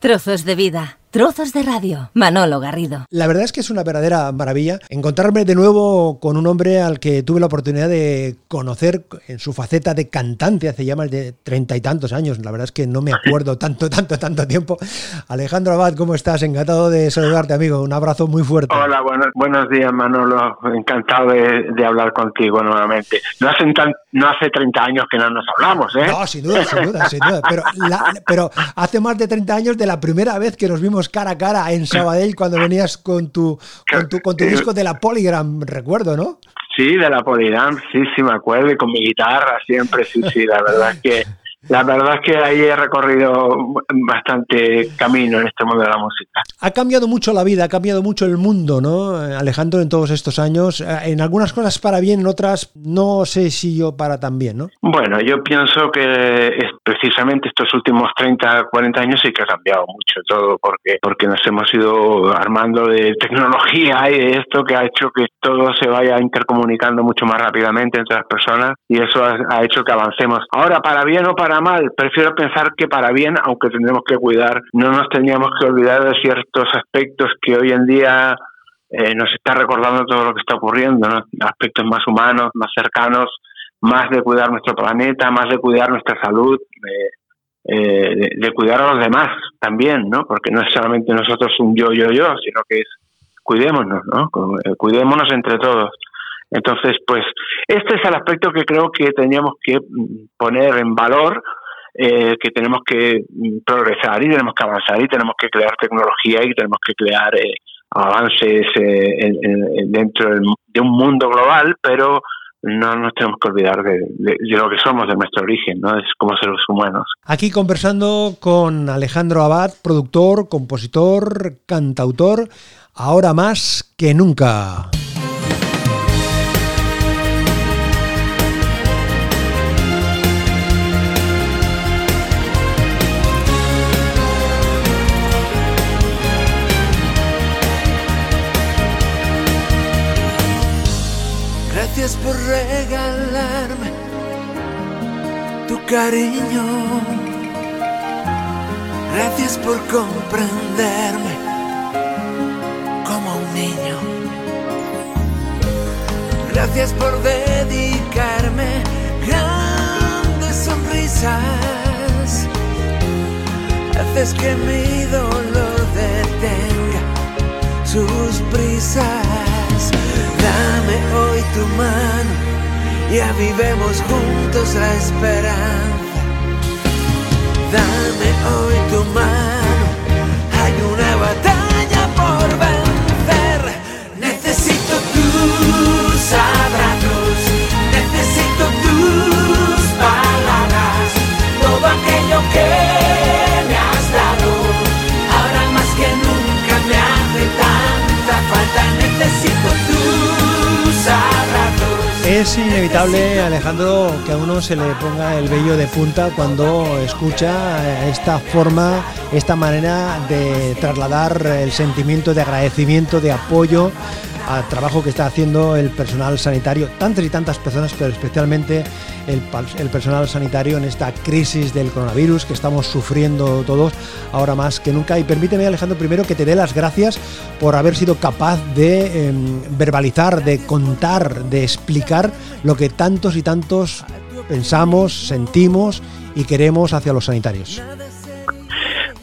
Trozos de vida. Trozos de radio. Manolo Garrido. La verdad es que es una verdadera maravilla encontrarme de nuevo con un hombre al que tuve la oportunidad de conocer en su faceta de cantante hace ya más de treinta y tantos años. La verdad es que no me acuerdo tanto, tanto, tanto tiempo. Alejandro Abad, ¿cómo estás? Encantado de saludarte, amigo. Un abrazo muy fuerte. Hola, buenos, buenos días, Manolo. Encantado de, hablar contigo nuevamente. No hace, no hace 30 años que no nos hablamos, ¿eh? No, sin duda, sin duda, sin duda. Pero, pero hace más de 30 años de la primera vez que nos vimos cara a cara en Sabadell cuando venías con tu, con tu, con tu disco de la Polygram, recuerdo, ¿no? Sí, de la Polygram, sí, sí me acuerdo, y con mi guitarra siempre, sí, sí, la verdad es que la verdad es que ahí he recorrido bastante camino en este mundo de la música. Ha cambiado mucho la vida, ha cambiado mucho el mundo, ¿no? Alejandro, en todos estos años. Eh, en algunas cosas para bien, en otras no sé si yo para tan bien, ¿no? Bueno, yo pienso que es precisamente estos últimos 30, 40 años sí que ha cambiado mucho todo, porque, porque nos hemos ido armando de tecnología y de esto que ha hecho que todo se vaya intercomunicando mucho más rápidamente entre las personas y eso ha, hecho que avancemos. Ahora, para bien o para mal, prefiero pensar que para bien, aunque tendremos que cuidar, no nos teníamos que olvidar de ciertos aspectos que hoy en día eh, nos está recordando todo lo que está ocurriendo, aspectos más humanos, más cercanos, más de cuidar nuestro planeta, más de cuidar nuestra salud, eh, de, cuidar a los demás también, ¿no? Porque no es solamente nosotros un yo, yo, yo, sino que es cuidémonos, ¿no? Eh, cuidémonos entre todos. Entonces, pues este es el aspecto que creo que teníamos que mm, poner en valor, eh, que tenemos que mm, progresar y tenemos que avanzar y tenemos que crear tecnología y tenemos que crear eh, avances eh, dentro de un mundo global, pero no nos tenemos que olvidar de, lo que somos, de nuestro origen, ¿no? Es como seres humanos. Aquí conversando con Alejandro Abad, productor, compositor, cantautor, ahora más que nunca. Gracias por regalarme tu cariño. Gracias por comprenderme Gracias por dedicarme grandes sonrisas. Haces que mi dolor detenga sus prisas. Dame hoy tu mano y avivemos juntos la esperanza. Dame hoy tu mano, es inevitable, Alejandro, que a uno se le ponga el vello de punta cuando escucha esta forma, esta manera de trasladar el sentimiento de agradecimiento, de apoyo al trabajo que está haciendo el personal sanitario, tantas y tantas personas, pero especialmente el, personal sanitario en esta crisis del coronavirus que estamos sufriendo todos ahora más que nunca. Y permíteme, Alejandro, primero que te dé las gracias por haber sido capaz de em, verbalizar, de contar, de explicar lo que tantos y tantos pensamos, sentimos y queremos hacia los sanitarios.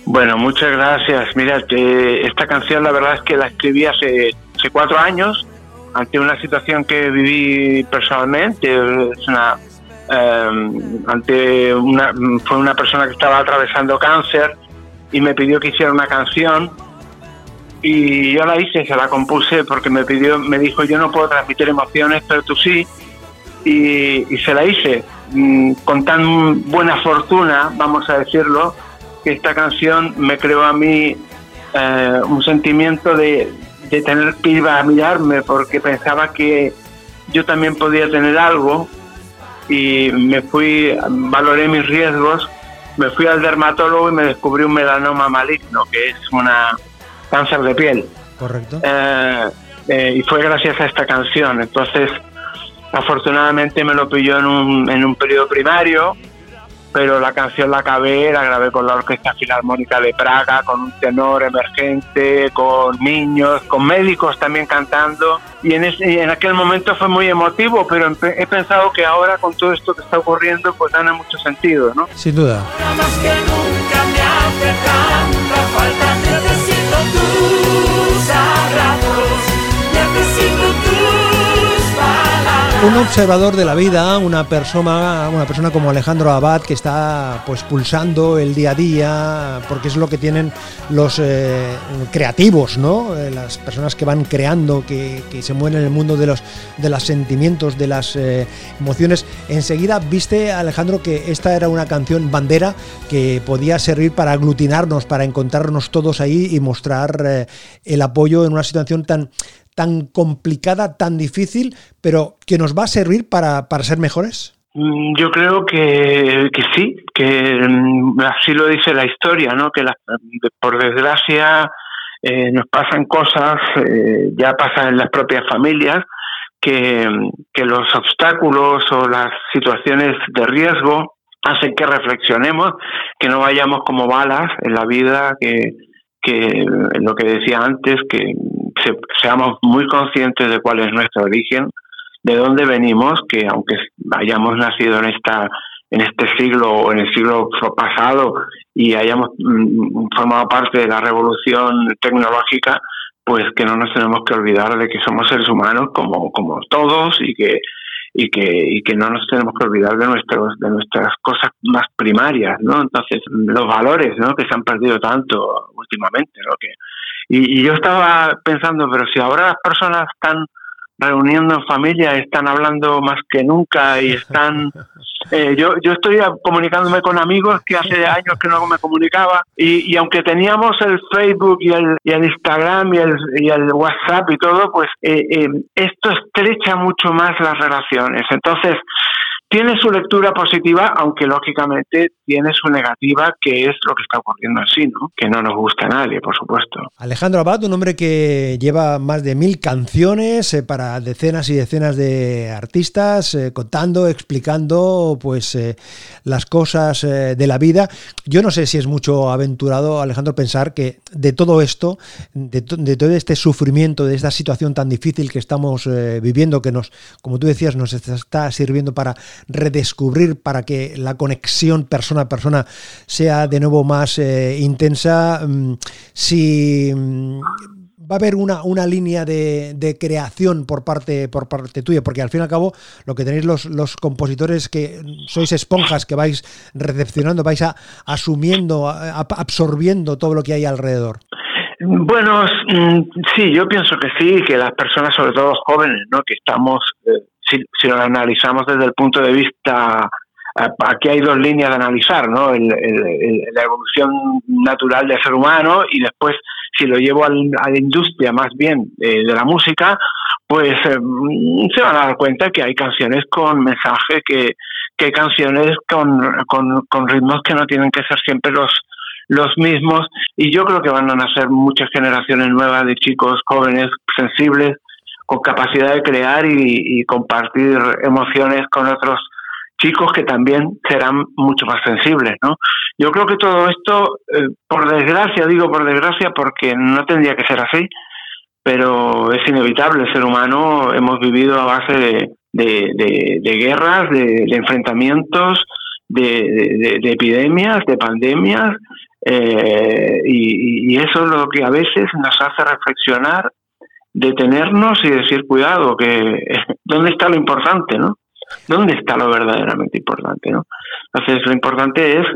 Bueno, muchas gracias. Mira, esta canción la verdad es que la escribí hace cuatro años ante una situación que viví personalmente. Em, ante una, fue una persona que estaba atravesando cáncer y me pidió que hiciera una canción y yo la hice, se la compuse porque me pidió, me dijo yo no puedo transmitir emociones, pero tú sí y, se la hice mm, con tan buena fortuna, vamos a decirlo, que esta canción me creó a mí eh, un sentimiento de, de tener que a mirarme porque pensaba que yo también podía tener algo y me fui, valoré mis riesgos, me fui al dermatólogo y me descubrí un melanoma maligno, que es una cáncer de piel. Correcto. Eh, eh, y fue gracias a esta canción. Entonces, afortunadamente me lo pilló en un, en un periodo primario pero la canción la acabé, la grabé con la Orquesta Filarmónica de Praga, con un tenor emergente, con niños, con médicos también cantando. Y en, en aquel momento fue muy emotivo, pero he pensado que ahora con todo esto que está ocurriendo, pues gana mucho sentido, ¿no? Sin duda. Un observador de la vida, una persona, una persona como Alejandro Abad que está pues pulsando el día a día, porque es lo que tienen los eh, creativos, ¿no? Eh, las personas que van creando, que, se mueven en el mundo de los de los sentimientos, de las eh, emociones. Enseguida viste, Alejandro, que esta era una canción bandera que podía servir para aglutinarnos, para encontrarnos todos ahí y mostrar el apoyo en una situación tan tan complicada, tan difícil, pero que nos va a servir para, para ser mejores? Mm, yo creo que, que sí, que mm, así lo dice la historia, ¿no? Que por desgracia eh, nos pasan cosas, eh, ya pasan en las propias familias, que, que los obstáculos o las situaciones de riesgo hacen que reflexionemos, que no vayamos como balas en la vida, que, que lo que decía antes, que seamos muy conscientes de cuál es nuestro origen, de dónde venimos, que aunque hayamos nacido en esta en este siglo o en el siglo pasado y hayamos mm, formado parte de la revolución tecnológica, pues que no nos tenemos que olvidar de que somos seres humanos como, como todos y que y que, y que no nos tenemos que olvidar de nuestros de nuestras cosas más primarias no entonces los valores no que se han perdido tanto últimamente ¿no? que y, yo estaba pensando, pero si ahora las personas están reuniendo en familia, están hablando más que nunca y están... Eh, yo, yo estoy comunicándome con amigos que hace años que no me comunicaba y, y aunque teníamos el Facebook y el, y el Instagram y el, y el WhatsApp y todo, pues eh, eh, esto estrecha mucho más las relaciones. Entonces, tiene su lectura positiva, aunque lógicamente tiene su negativa, que es lo que está ocurriendo así, ¿no? Que no nos gusta a nadie, por supuesto. Alejandro Abad, un hombre que lleva más de mil canciones eh, para decenas y decenas de artistas, eh, contando, explicando, pues eh, las cosas de la vida. Yo no sé si es mucho aventurado, Alejandro, pensar que de todo esto, de, de todo este sufrimiento, de esta situación tan difícil que estamos viviendo, que nos, como tú decías, nos está sirviendo para redescubrir para que la conexión persona a persona sea de nuevo más eh, intensa, mm, si mm, va a haber una, una línea de, de, creación por parte, por parte tuya, porque al fin y al cabo lo que tenéis los, los compositores que sois esponjas que vais recepcionando, vais a, asumiendo, absorbiendo todo lo que hay alrededor. Bueno, mm, sí, yo pienso que sí, que las personas, sobre todo jóvenes, ¿no? que estamos eh, si, si lo analizamos desde el punto de vista aquí hay dos líneas de analizar, ¿no? la evolución natural del ser humano y después, si lo llevo a la industria más bien eh, de la música, pues eh, se van a dar cuenta que hay canciones con mensaje, que, que hay canciones con, con, con, ritmos que no tienen que ser siempre los, los mismos y yo creo que van a nacer muchas generaciones nuevas de chicos jóvenes sensibles con capacidad de crear y, compartir emociones con otros chicos que también serán mucho más sensibles, ¿no? Yo creo que todo esto, eh, por desgracia, digo por desgracia porque no tendría que ser así, pero es inevitable. El ser humano hemos vivido a base de, guerras, de, enfrentamientos, de, epidemias, de pandemias, eh, y, eso es lo que a veces nos hace reflexionar detenernos y decir, cuidado, que ¿dónde está lo importante, no? ¿Dónde está lo verdaderamente importante, no? Entonces, lo importante es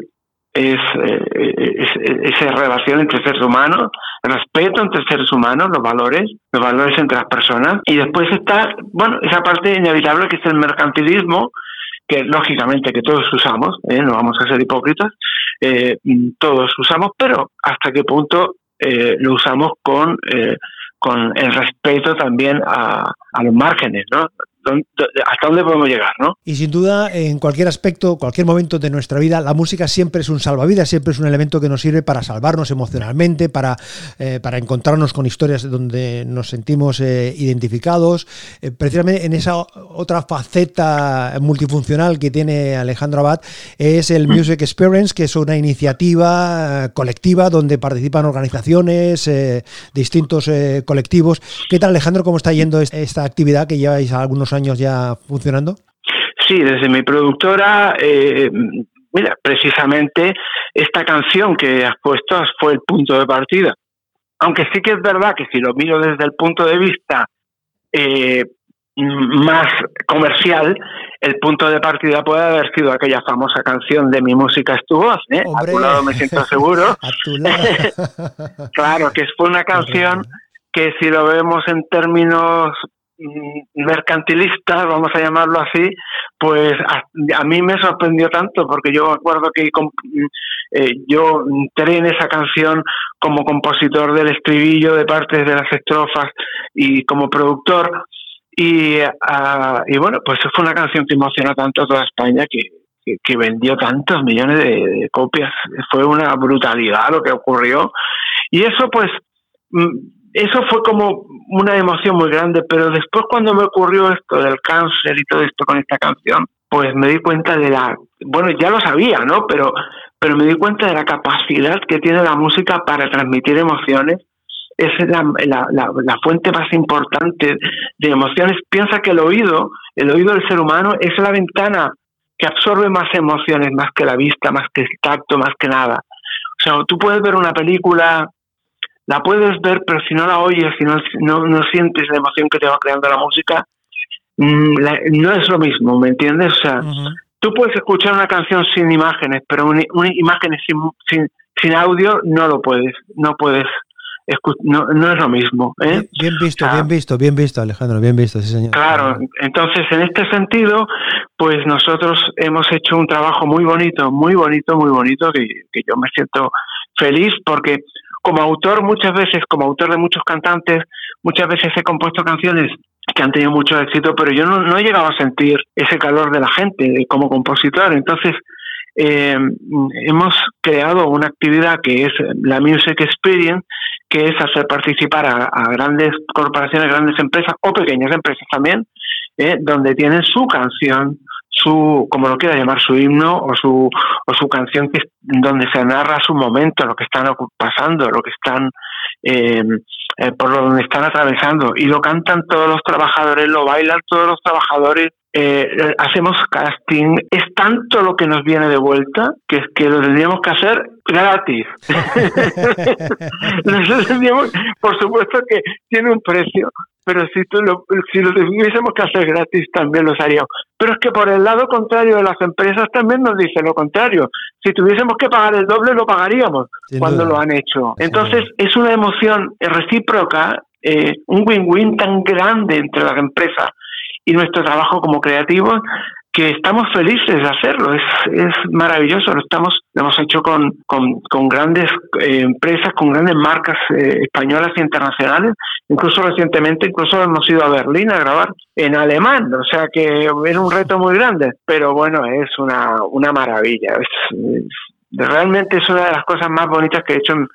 es, eh, esa relación entre seres humanos, respeto entre seres humanos, los valores, los valores entre las personas, y después está, bueno, esa parte inevitable que es el mercantilismo, que lógicamente que todos usamos, ¿eh? no vamos a ser hipócritas, eh, todos usamos, pero hasta qué punto lo usamos con con el respeto también a, a los márgenes, ¿no? Hasta dónde podemos llegar, ¿no? Y sin duda, en cualquier aspecto, cualquier momento de nuestra vida, la música siempre es un salvavidas, siempre es un elemento que nos sirve para salvarnos emocionalmente, para, eh, para encontrarnos con historias donde nos sentimos eh, identificados. Eh, precisamente en esa otra faceta multifuncional que tiene Alejandro Abad es el Music Experience, que es una iniciativa colectiva donde participan organizaciones, distintos colectivos. ¿Qué tal, Alejandro? ¿Cómo está yendo esta actividad que lleváis algunos años ya funcionando? Sí, desde mi productora, eh, mira, precisamente esta canción que has puesto fue el punto de partida. Aunque sí que es verdad que si lo miro desde el punto de vista eh, más comercial, el punto de partida puede haber sido aquella famosa canción de Mi música es tu voz, ¿eh? a tu lado me siento seguro. claro, que fue una canción que si lo vemos en términos mercantilista, vamos a llamarlo así, pues a, mí me sorprendió tanto porque yo acuerdo que mm, eh, yo entré en esa canción como compositor del estribillo de partes de las estrofas y como productor y, ah, y bueno, pues fue una canción que emocionó tanto a toda España que, que, vendió tantos millones de, copias. Fue una brutalidad lo que ocurrió. Y eso pues mm, eso fue como una emoción muy grande, pero después cuando me ocurrió esto del cáncer y todo esto con esta canción, pues me di cuenta de la, bueno, ya lo sabía, ¿no? Pero, pero me di cuenta de la capacidad que tiene la música para transmitir emociones. Es la, la, la, fuente más importante de emociones. Piensa que el oído, el oído del ser humano, es la ventana que absorbe más emociones, más que la vista, más que el tacto, más que nada. O sea, tú puedes ver una película la puedes ver, pero si no la oyes, si no, no, sientes la emoción que te va creando la música, mm, no es lo mismo, ¿me entiendes? O sea, tú puedes escuchar una canción sin imágenes, pero una, imágenes sin, sin, audio no lo puedes, no puedes. No, no es lo mismo. ¿eh? Bien, visto, bien visto, bien visto, Alejandro, bien visto, sí, señor. Claro, entonces en este sentido, pues nosotros hemos hecho un trabajo muy bonito, muy bonito, muy bonito, que, que yo me siento feliz porque como autor muchas veces, como autor de muchos cantantes, muchas veces he compuesto canciones que han tenido mucho éxito, pero yo no, he llegado a sentir ese calor de la gente como compositor. Entonces, eh, hemos creado una actividad que es la Music Experience, que es hacer participar a, grandes corporaciones, grandes empresas o pequeñas empresas también, eh, donde tienen su canción, su, como lo quiera llamar, su himno o su, o su canción que donde se narra su momento, lo que están pasando, lo que están eh, eh, por donde están atravesando y lo cantan todos los trabajadores, lo bailan todos los trabajadores. Eh, hacemos casting, es tanto lo que nos viene de vuelta que, que lo tendríamos que hacer gratis. por supuesto que tiene un precio, pero si, tú lo, si lo tuviésemos que hacer gratis también lo haríamos. Pero es que por el lado contrario de las empresas también nos dicen lo contrario. Si tuviésemos que pagar el doble, lo pagaríamos cuando lo han hecho. Entonces es una emoción recíproca, eh, un win-win tan grande entre las empresas y nuestro trabajo como creativos que estamos felices de hacerlo, es, es maravilloso, lo estamos lo hemos hecho con, con, grandes eh, empresas, con grandes marcas eh, españolas e internacionales, incluso recientemente, incluso hemos ido a Berlín a grabar en alemán, o sea que era un reto muy grande, pero bueno, es una, una maravilla, realmente es una de las cosas más bonitas que he hecho en,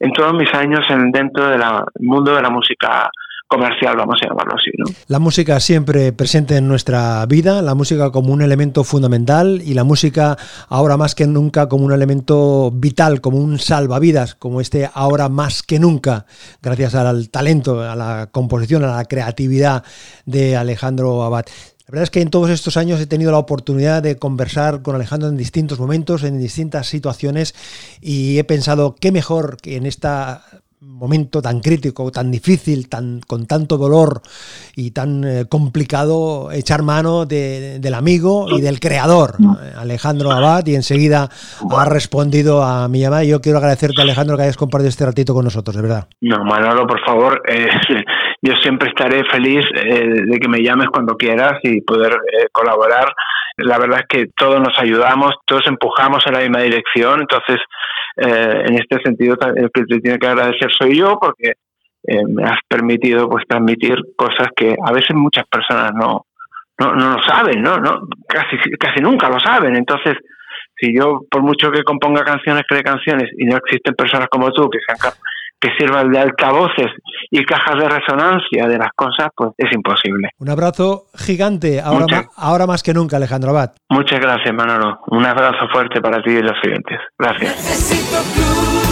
en todos mis años en, dentro del mundo de la música comercial, vamos a llamarlo así. ¿no? La música siempre presente en nuestra vida, la música como un elemento fundamental y la música ahora más que nunca como un elemento vital, como un salvavidas, como este ahora más que nunca, gracias al talento, a la composición, a la creatividad de Alejandro Abad. La verdad es que en todos estos años he tenido la oportunidad de conversar con Alejandro en distintos momentos, en distintas situaciones, y he pensado qué mejor que en esta momento tan crítico, tan difícil, tan con tanto dolor y tan eh, complicado echar mano del amigo y del creador, eh, Alejandro Abad, y enseguida ha respondido a mi llamada. Y yo quiero agradecerte, Alejandro, que hayas compartido este ratito con nosotros, de verdad. No, Manolo, por favor, eh, yo siempre estaré feliz de que me llames cuando quieras y poder colaborar. La verdad es que todos nos ayudamos, todos empujamos en la misma dirección, entonces eh, en este sentido el que te tiene que agradecer soy yo porque eh, me has permitido pues transmitir cosas que a veces muchas personas no no, no lo saben, ¿no? no casi, casi nunca lo saben. Entonces, si yo, por mucho que componga canciones, cree canciones y no existen personas como tú que sean que sirvan de altavoces y cajas de resonancia de las cosas, pues es imposible. Un abrazo gigante, ahora, ahora más que nunca, Alejandro Abad. Muchas gracias, Manolo. Un abrazo fuerte para ti y los siguientes. Gracias.